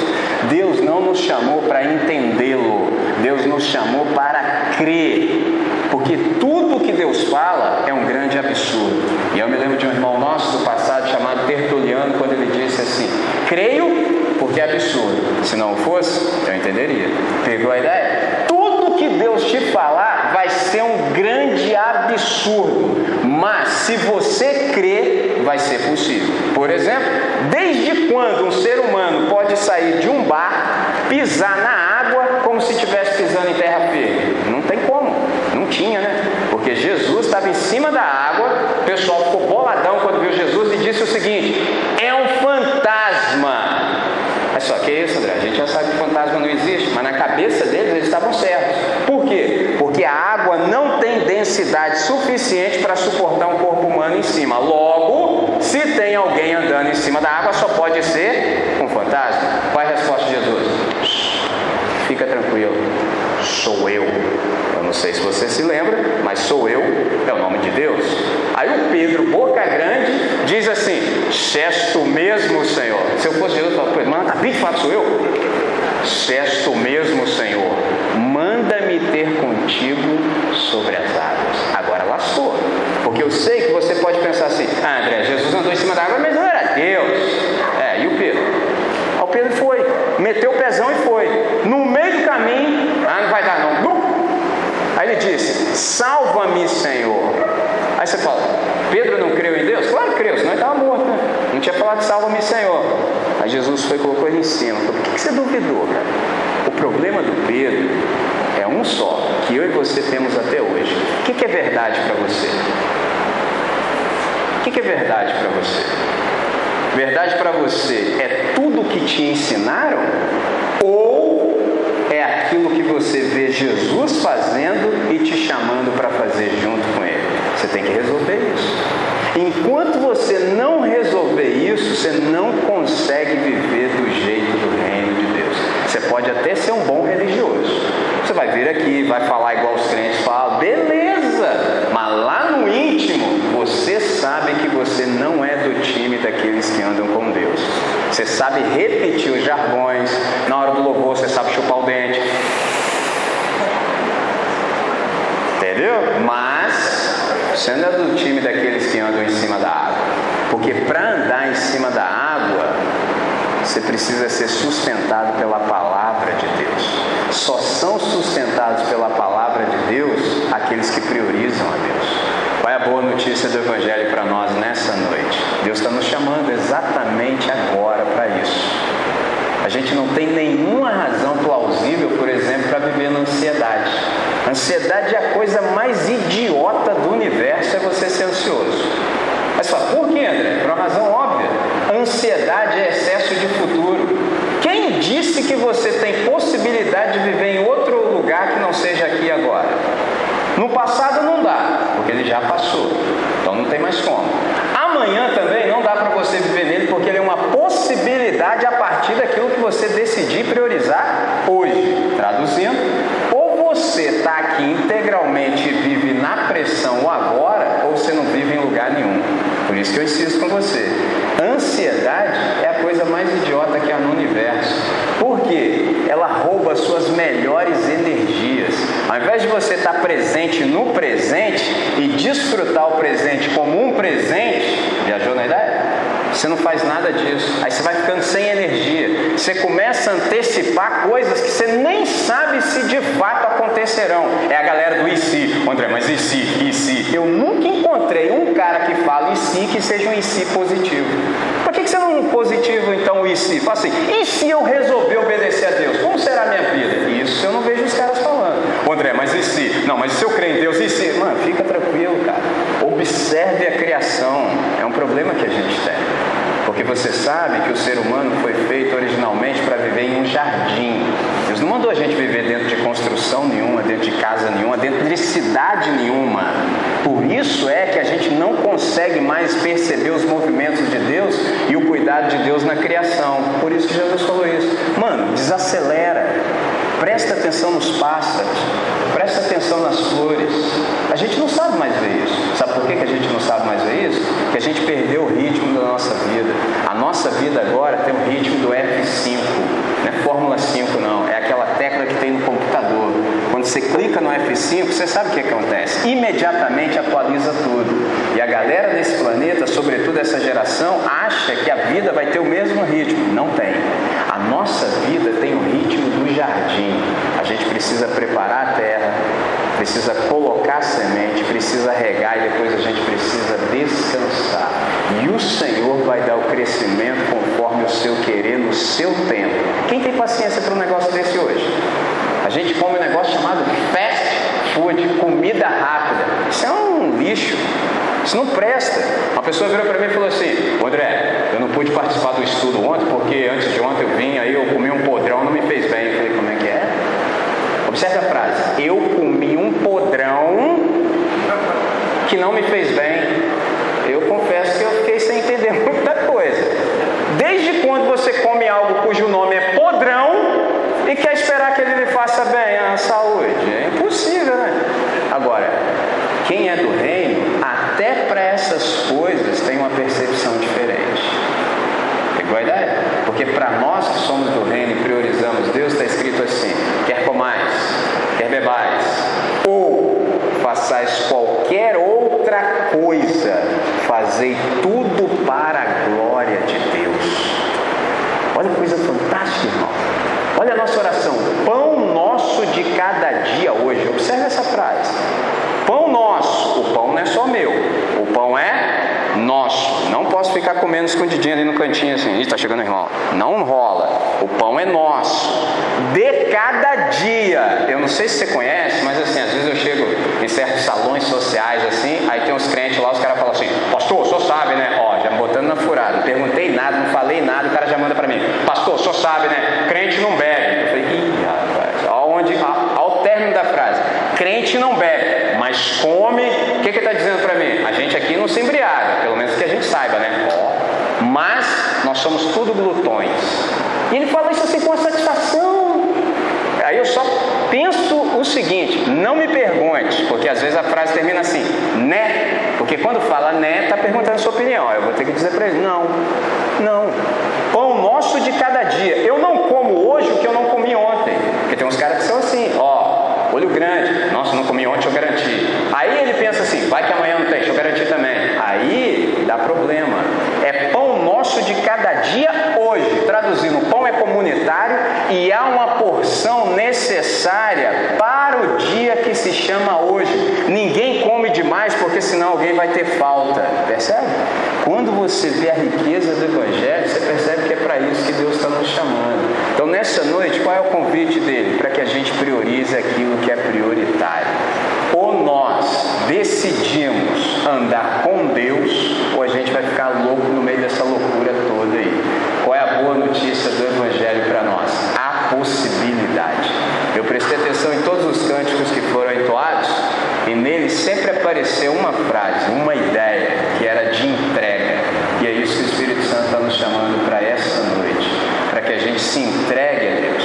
Deus não nos chamou para entendê-lo, Deus nos chamou para crer. Porque tudo que Deus fala é um grande absurdo. E eu me lembro de um irmão nosso do passado chamado Tertuliano, quando ele disse assim: Creio porque é absurdo. Se não fosse, eu entenderia. Pegou a ideia? Tudo que Deus te falar vai ser um grande absurdo. Mas se você crer, vai ser possível. Por exemplo, desde quando um ser humano pode sair de um bar, pisar na água como se estivesse pisando em terra firme? Não tem como. Não tinha, né? Porque Jesus estava em cima da água, o pessoal ficou boladão quando viu Jesus e disse o seguinte: é um fantasma. É só que isso, André, a gente já sabe que fantasma não existe, mas na cabeça certos. Por quê? Porque a água não tem densidade suficiente para suportar um corpo humano em cima. Logo, se tem alguém andando em cima da água, só pode ser um fantasma. Qual é a resposta de Jesus? Fica tranquilo, sou eu. Eu não sei se você se lembra, mas sou eu, é o nome de Deus. Aí o Pedro, boca grande, diz assim: Cesto mesmo, Senhor. Se eu fosse Jesus, eu falaria, mano, tá bem de fato sou eu? Cesto mesmo, Senhor. Manda-me ter contigo sobre as águas. Agora lascou. Porque eu sei que você pode pensar assim: Ah, André, Jesus andou em cima da água, mas não era Deus. É, e o Pedro? Aí o Pedro foi, meteu o pezão e foi. No meio do caminho, ah, não vai dar não. Aí ele disse: Salva-me, Senhor. Aí você fala: Pedro não creu em Deus? Claro que creu, senão ele estava morto, né? Não tinha falado: Salva-me, Senhor. Aí Jesus foi e colocou ele em cima. Falou, Por que você duvidou, cara? O problema do Pedro é um só, que eu e você temos até hoje. O que, que é verdade para você? O que, que é verdade para você? Verdade para você é tudo que te ensinaram? Ou é aquilo que você vê Jesus fazendo e te chamando para fazer junto com Ele? Você tem que resolver isso. Enquanto você não resolver isso, você não consegue viver do jeito do reino de Deus. Você pode até ser um bom religioso. Vir aqui, vai falar igual os crentes falam, beleza, mas lá no íntimo você sabe que você não é do time daqueles que andam com Deus. Você sabe repetir os jargões, na hora do louvor você sabe chupar o dente. Entendeu? Mas você não é do time daqueles que andam em cima da água. Porque para andar em cima da água, você precisa ser sustentado pela palavra de Deus. Só são sustentados pela palavra de Deus aqueles que priorizam a Deus. Qual é a boa notícia do Evangelho para nós nessa noite? Deus está nos chamando exatamente agora para isso. A gente não tem nenhuma razão plausível, por exemplo, para viver na ansiedade. Ansiedade é a coisa mais idiota do universo, é você ser ansioso. Mas só, por quê, André? Por uma razão óbvia. Ansiedade é excesso de futuro. Que você tem possibilidade de viver em outro lugar que não seja aqui agora? No passado não dá, porque ele já passou. Então não tem mais como. Amanhã também não dá para você viver nele, porque ele é uma possibilidade a partir daquilo que você decidir priorizar hoje. Traduzindo, ou você está aqui integralmente e vive na pressão agora, ou você não vive em lugar nenhum. Por isso que eu insisto com você. Ansiedade é a coisa mais idiota que há no universo. Ela rouba as suas melhores energias. Ao invés de você estar presente no presente e desfrutar o presente como um presente, viajou na ideia? Você não faz nada disso. Aí você vai ficando sem energia. Você começa a antecipar coisas que você nem sabe se de fato acontecerão. É a galera do e se. André, mas e se? E se? Eu nunca encontrei um cara que fala e se que seja um e positivo. Que, você não positivo então e se? Fala assim, e se eu resolver obedecer a Deus? Como será a minha vida? Isso eu não vejo os caras falando. André, mas e se? Não, mas se eu crer em Deus, e se? Mano, fica tranquilo, cara. Observe a criação. É um problema que a gente tem. Porque você sabe que o ser humano foi feito originalmente para viver em um jardim. Deus não mandou a gente viver dentro de construção nenhuma, dentro de casa nenhuma, dentro de cidade nenhuma. Por isso é que a gente não consegue mais perceber os movimentos de Deus e o cuidado de Deus na criação. Por isso que Jesus falou isso. Mano, desacelera. Presta atenção nos pássaros, presta atenção nas flores. A gente não sabe mais ver isso. Sabe por que a gente não sabe mais ver isso? Que a gente perdeu o ritmo da nossa vida. A nossa vida agora tem o ritmo do F5. Não é Fórmula 5, não. É aquela tecla que tem no computador. Quando você clica no F5, você sabe o que acontece? Imediatamente atualiza tudo. E a galera desse planeta, sobretudo essa geração, acha que a vida vai ter o mesmo ritmo. Não tem. A nossa vida tem o ritmo do jardim. A gente precisa preparar a terra, precisa colocar semente, precisa regar e depois a gente precisa descansar. E o Senhor vai dar o crescimento conforme o seu querer, no seu tempo. Quem tem paciência para um negócio desse hoje? A gente come um negócio chamado fast food, comida rápida. Isso é um lixo. Isso não presta. Uma pessoa virou para mim e falou assim: André, eu não pude participar do estudo ontem porque antes de ontem eu vim, aí eu comi um podrão, não me fez bem. Eu falei: como é que é? Observe a frase: Eu comi podrão que não me fez bem. Eu confesso que eu fiquei sem entender muita coisa. Desde quando você come algo cujo nome é podrão e quer esperar que ele lhe faça bem à saúde? É impossível, né? Agora, quem é do reino até para essas coisas tem uma percepção diferente. Pegou a ideia? Porque para nós que somos do reino e priorizamos Deus, está escrito assim: quer comais, quer bebais, ou façais qualquer outra coisa, fazei tudo para a glória de Deus. Olha que coisa fantástica, irmão. Olha a nossa oração: pão nosso de cada dia hoje. Observe essa frase. Pão nosso, o pão não é só meu, o pão é nosso. Não posso ficar comendo escondidinho ali no cantinho assim, está chegando irmão. Não rola. O pão é nosso. De cada dia. Eu não sei se você conhece, mas assim, às vezes eu chego em certos salões sociais assim, aí tem uns crentes lá, os caras falam assim, pastor, o senhor sabe, né? Ó, já botando na furada. Não perguntei nada, não falei nada, o cara já manda para mim, pastor, o senhor sabe, né? Crente não bebe. Eu falei, ih, rapaz, aonde, ao término da frase, crente não bebe mas come. O que, que ele está dizendo para mim? A gente aqui não se embriaga, pelo menos que a gente saiba, né? Mas nós somos tudo glutões. E ele fala isso assim com satisfação. Aí eu só penso o seguinte: não me pergunte, porque às vezes a frase termina assim, né? Porque quando fala né, está perguntando a sua opinião. Eu vou ter que dizer para ele: não, não. Pão nosso de cada dia. Eu não como hoje o que eu não comi ontem. Porque tem uns caras que são assim, ó, olho grande. Nossa, não comi ontem, eu garanti. Aí ele pensa assim: vai que amanhã não tem, deixa eu garantir também. Aí dá problema. É pão nosso de cada dia hoje. Traduzindo, pão é comunitário e há uma porção necessária para o dia que se chama hoje. Ninguém come demais porque senão alguém vai ter falta. Percebe? Quando você vê a riqueza do Evangelho, você percebe que é para isso que Deus está nos chamando. Então, nessa noite, qual é o convite dele? Para que a gente priorize aquilo que é prioritário. Ou nós decidimos andar com Deus, ou a gente vai ficar louco no meio dessa loucura toda aí. Qual é a boa notícia do Evangelho para nós? A possibilidade. Eu prestei atenção em todos os cânticos que foram entoados e neles sempre apareceu uma frase, uma ideia, que era de entrega. E é isso que o Espírito Santo está nos chamando para essa noite. Para que a gente se entregue a Deus,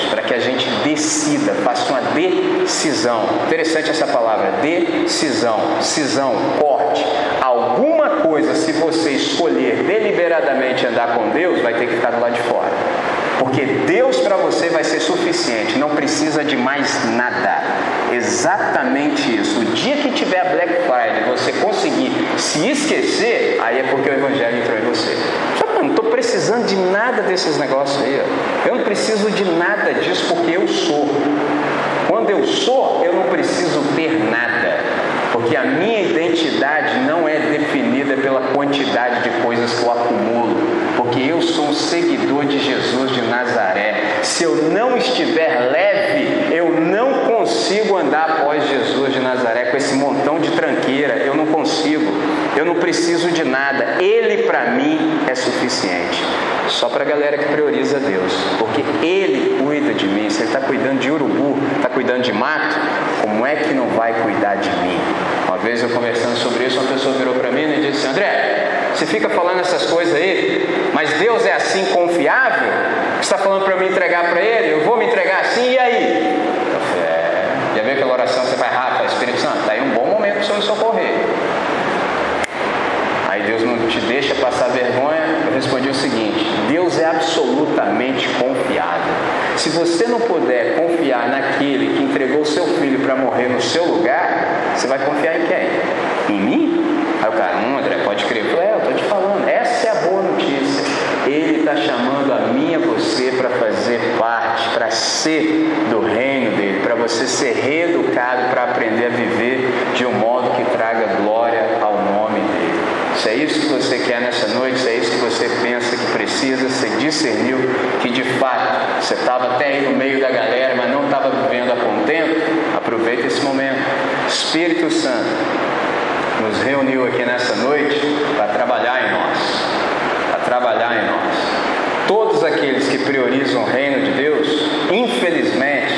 gente decida, faça uma decisão. Interessante essa palavra, decisão, cisão, corte. Alguma coisa, se você escolher deliberadamente andar com Deus, vai ter que ficar do lado de fora. Porque Deus para você vai ser suficiente, não precisa de mais nada. Exatamente isso. O dia que tiver Black Friday, você conseguir se esquecer, aí é porque o Evangelho entrou em você. Só precisando de nada desses negócios aí. Eu não preciso de nada disso porque eu sou. Quando eu sou, eu não preciso ter nada. Porque a minha identidade não é definida pela quantidade de coisas que eu acumulo. Porque eu sou um seguidor de Jesus de Nazaré. Se eu não estiver leve, eu não consigo andar após Jesus Nazaré com esse montão de tranqueira. Eu não consigo. Eu não preciso de nada. Ele para mim é suficiente. Só para a galera que prioriza Deus. Porque Ele cuida de mim. Se Ele está cuidando de urubu, está cuidando de mato, como é que não vai cuidar de mim? Uma vez eu conversando sobre isso, uma pessoa virou para mim e disse: André, você fica falando essas coisas aí, mas Deus é assim confiável? Você está falando para me entregar para Ele? Eu vou me entregar assim, e aí? Já viu aquela oração que você faz rápido, Espírito Santo? Está aí um bom momento para Senhor me socorrer. Aí Deus não te deixa passar vergonha. Eu respondi o seguinte: Deus é absolutamente confiável. Se você não puder confiar naquele que entregou seu filho para morrer no seu lugar, você vai confiar em quem? Em mim? Aí o cara, André, pode crer. Eu é, eu estou te falando, essa é a boa notícia. Ele está chamando a mim e a você para fazer parte, para ser do reino você ser reeducado, para aprender a viver de um modo que traga glória ao nome dele. Se é isso que você quer nessa noite, se é isso que você pensa que precisa, você discerniu que de fato você estava até aí no meio da galera, mas não estava vivendo a contento, aproveita esse momento. Espírito Santo nos reuniu aqui nessa noite para trabalhar em nós, para trabalhar em nós. Todos aqueles que priorizam o reino de Deus, infelizmente,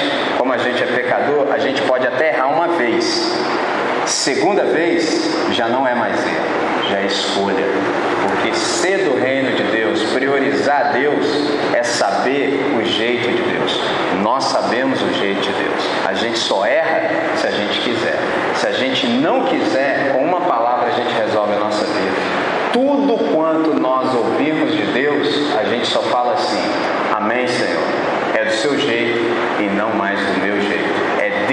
a gente é pecador, a gente pode até errar uma vez. Segunda vez já não é mais erro, já é escolha. Porque ser do reino de Deus, priorizar Deus, é saber o jeito de Deus. Nós sabemos o jeito de Deus. A gente só erra se a gente quiser. Se a gente não quiser, com uma palavra a gente resolve a nossa vida. Tudo quanto nós ouvimos de Deus, a gente só fala assim: Amém, Senhor. É do seu jeito e não mais do meu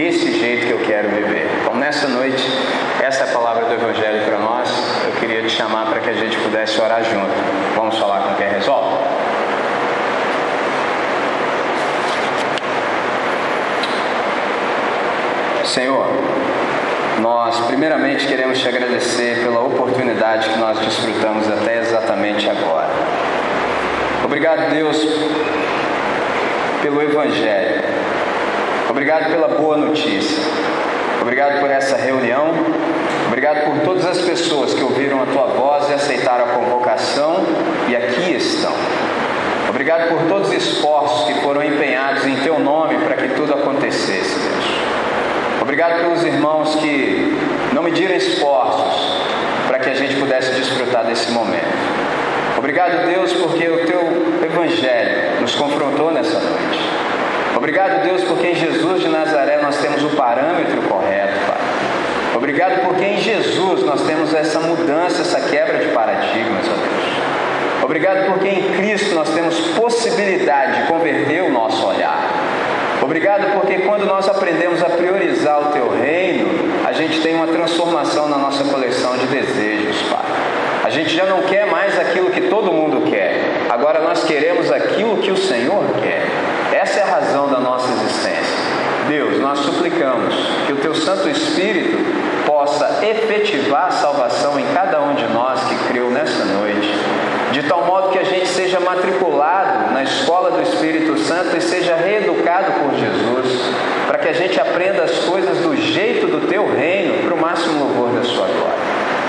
desse jeito que eu quero viver. Então, nessa noite, essa é a palavra do Evangelho para nós. Eu queria te chamar para que a gente pudesse orar junto. Vamos falar com quem resolve? Senhor, nós primeiramente queremos te agradecer pela oportunidade que nós desfrutamos até exatamente agora. Obrigado, Deus, pelo Evangelho. Obrigado pela boa notícia. Obrigado por essa reunião. Obrigado por todas as pessoas que ouviram a tua voz e aceitaram a convocação e aqui estão. Obrigado por todos os esforços que foram empenhados em teu nome para que tudo acontecesse, Deus. Obrigado pelos irmãos que não mediram esforços para que a gente pudesse desfrutar desse momento. Obrigado, Deus, porque o teu evangelho nos confrontou nessa noite. Obrigado, Deus, porque em Jesus de Nazaré nós temos o parâmetro correto, Pai. Obrigado porque em Jesus nós temos essa mudança, essa quebra de paradigmas, ó Deus. Obrigado porque em Cristo nós temos possibilidade de converter o nosso olhar. Obrigado porque quando nós aprendemos a priorizar o teu reino, a gente tem uma transformação na nossa coleção de desejos, Pai. A gente já não quer mais aquilo que todo mundo quer. Agora nós queremos aquilo que o Senhor quer. Essa é a razão da nossa existência. Deus, nós suplicamos que o teu Santo Espírito possa efetivar a salvação em cada um de nós que creu nessa noite, de tal modo que a gente seja matriculado na escola do Espírito Santo e seja reeducado por Jesus, para que a gente aprenda as coisas do jeito do teu reino, para o máximo louvor da sua glória.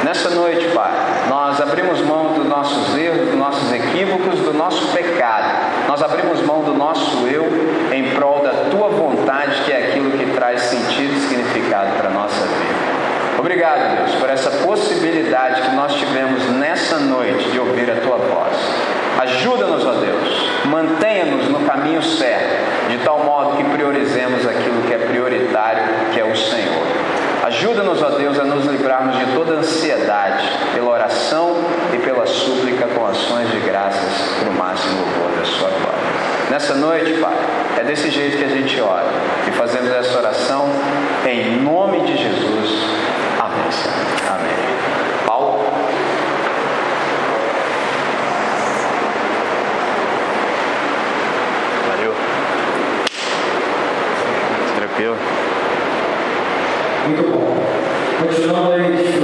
Nessa noite, Pai, nós abrimos mão dos nossos erros, dos nossos equívocos, do nosso pecado. Nós abrimos mão do nosso eu em prol da tua vontade, que é aquilo que traz sentido e significado para a nossa vida. Obrigado, Deus, por essa possibilidade que nós tivemos nessa noite de ouvir a tua voz. Ajuda-nos, ó Deus, mantenha-nos no caminho certo, de tal modo que priorizemos aquilo que é prioritário, que é o Senhor. Ajuda-nos, ó Deus, a nos livrarmos de toda ansiedade, pela oração e pela súplica com ações de graças para o máximo louvor da Sua glória. Nessa noite, Pai, é desse jeito que a gente ora e fazemos essa oração em nome de Jesus. Amém, Senhor. Amém. Orando e desfrutamos